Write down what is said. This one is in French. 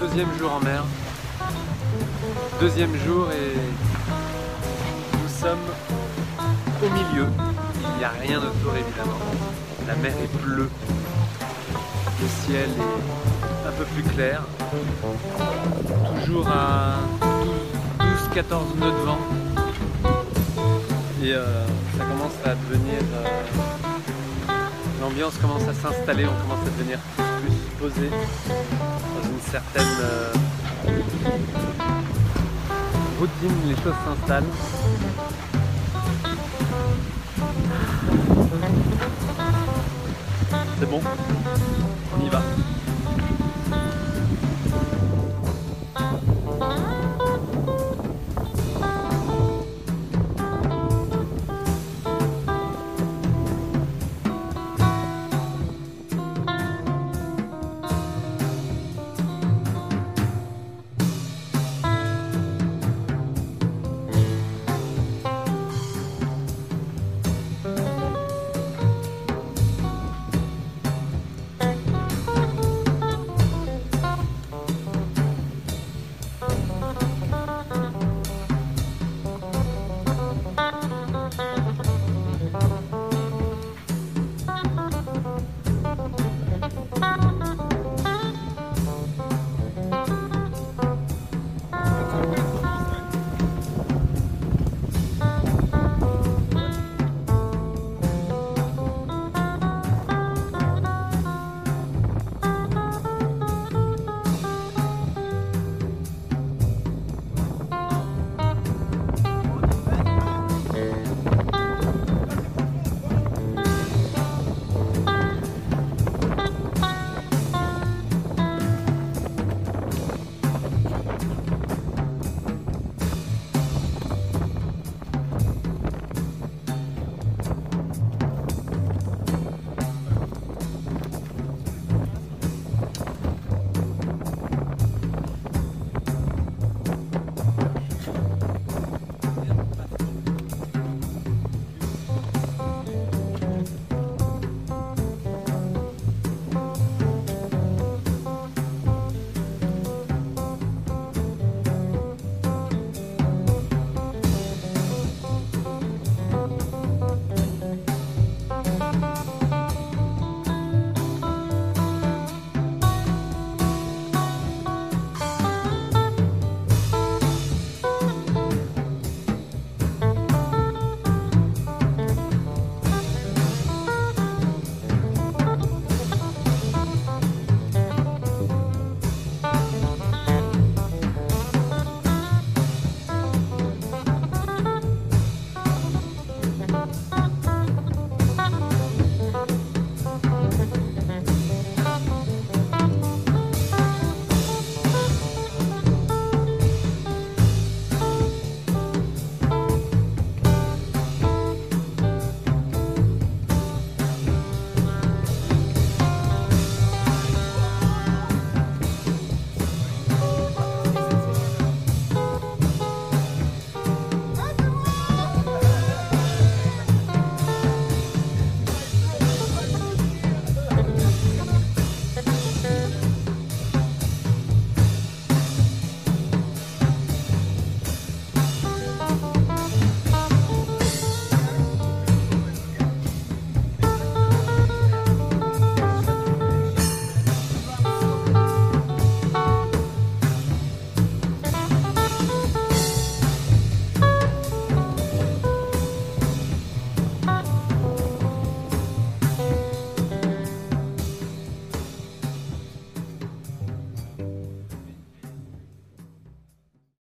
Deuxième jour en mer. Deuxième jour et nous sommes au milieu. Il n'y a rien autour évidemment. La mer est bleue. Le ciel est un peu plus clair. Toujours à 12-14 nœuds de vent. Et euh, ça commence à devenir... euh, L'ambiance commence à s'installer, on commence à devenir posé dans une certaine euh, routine, les choses s'installent. C'est bon? On y va.